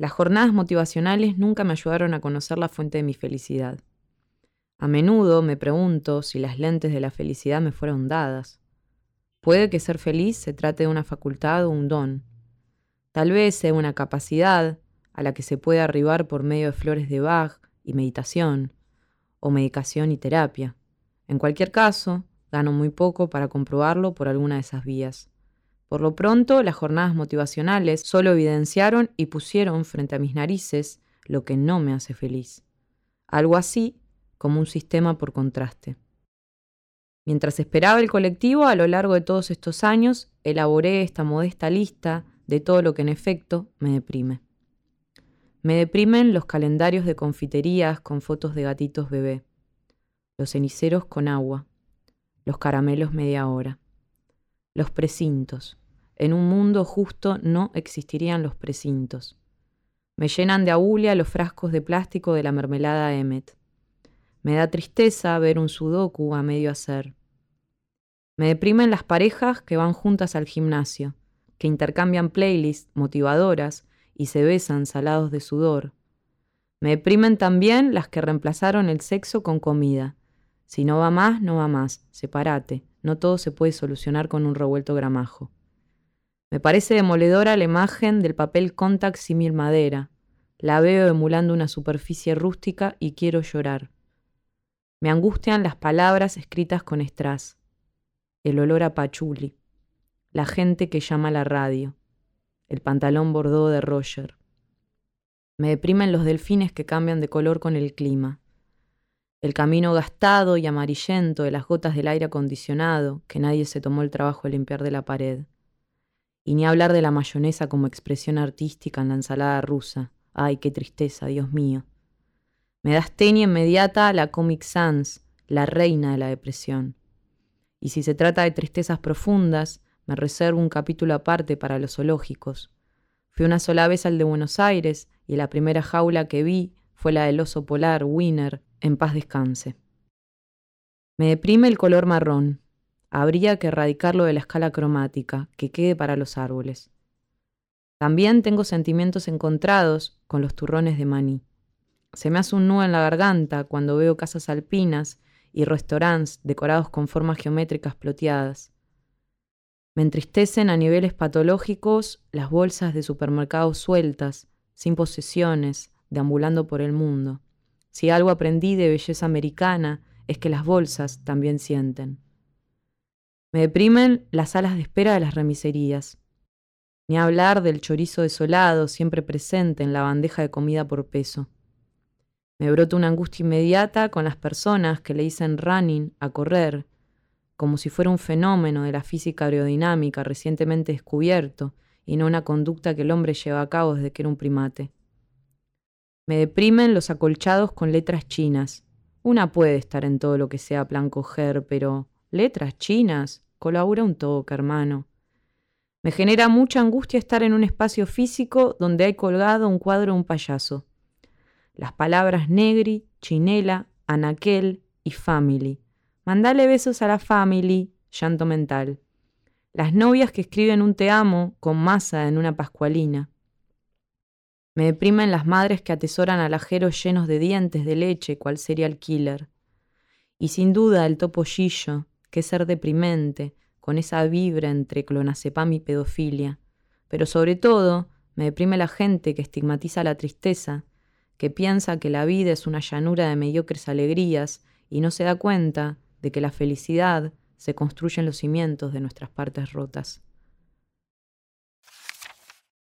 Las jornadas motivacionales nunca me ayudaron a conocer la fuente de mi felicidad. A menudo me pregunto si las lentes de la felicidad me fueron dadas. Puede que ser feliz se trate de una facultad o un don. Tal vez sea una capacidad a la que se puede arribar por medio de flores de Bach y meditación, o medicación y terapia. En cualquier caso, gano muy poco para comprobarlo por alguna de esas vías. Por lo pronto, las jornadas motivacionales solo evidenciaron y pusieron frente a mis narices lo que no me hace feliz. Algo así como un sistema por contraste. Mientras esperaba el colectivo, a lo largo de todos estos años, elaboré esta modesta lista de todo lo que en efecto me deprime. Me deprimen los calendarios de confiterías con fotos de gatitos bebé, los ceniceros con agua, los caramelos media hora, los precintos. En un mundo justo no existirían los precintos. Me llenan de agulia los frascos de plástico de la mermelada Emmet. Me da tristeza ver un sudoku a medio hacer. Me deprimen las parejas que van juntas al gimnasio, que intercambian playlists motivadoras y se besan salados de sudor. Me deprimen también las que reemplazaron el sexo con comida. Si no va más, no va más. Sepárate. No todo se puede solucionar con un revuelto gramajo. Me parece demoledora la imagen del papel contact símil madera. La veo emulando una superficie rústica y quiero llorar. Me angustian las palabras escritas con estras, el olor a pachuli, la gente que llama a la radio, el pantalón bordó de Roger. Me deprimen los delfines que cambian de color con el clima, el camino gastado y amarillento de las gotas del aire acondicionado que nadie se tomó el trabajo de limpiar de la pared. Y ni hablar de la mayonesa como expresión artística en la ensalada rusa. Ay, qué tristeza, Dios mío. Me das tenia inmediata a la Comic Sans, la reina de la depresión. Y si se trata de tristezas profundas, me reservo un capítulo aparte para los zoológicos. Fui una sola vez al de Buenos Aires y la primera jaula que vi fue la del oso polar Winner, en paz descanse. Me deprime el color marrón. Habría que erradicarlo de la escala cromática, que quede para los árboles. También tengo sentimientos encontrados con los turrones de maní. Se me hace un nudo en la garganta cuando veo casas alpinas y restaurantes decorados con formas geométricas ploteadas. Me entristecen a niveles patológicos las bolsas de supermercados sueltas, sin posesiones, deambulando por el mundo. Si algo aprendí de belleza americana es que las bolsas también sienten. Me deprimen las salas de espera de las remiserías. Ni hablar del chorizo desolado siempre presente en la bandeja de comida por peso. Me brota una angustia inmediata con las personas que le dicen running a correr, como si fuera un fenómeno de la física aerodinámica recientemente descubierto y no una conducta que el hombre lleva a cabo desde que era un primate. Me deprimen los acolchados con letras chinas. Una puede estar en todo lo que sea plan coger, pero letras chinas, colabora un toque, hermano. Me genera mucha angustia estar en un espacio físico donde hay colgado un cuadro de un payaso las palabras negri, chinela, anaquel y family. Mandale besos a la family, llanto mental. Las novias que escriben un te amo con masa en una pascualina. Me deprimen las madres que atesoran alajeros llenos de dientes de leche, cual el killer. Y sin duda el topollillo, que ser deprimente, con esa vibra entre clonazepam y pedofilia. Pero sobre todo, me deprime la gente que estigmatiza la tristeza, que piensa que la vida es una llanura de mediocres alegrías y no se da cuenta de que la felicidad se construye en los cimientos de nuestras partes rotas.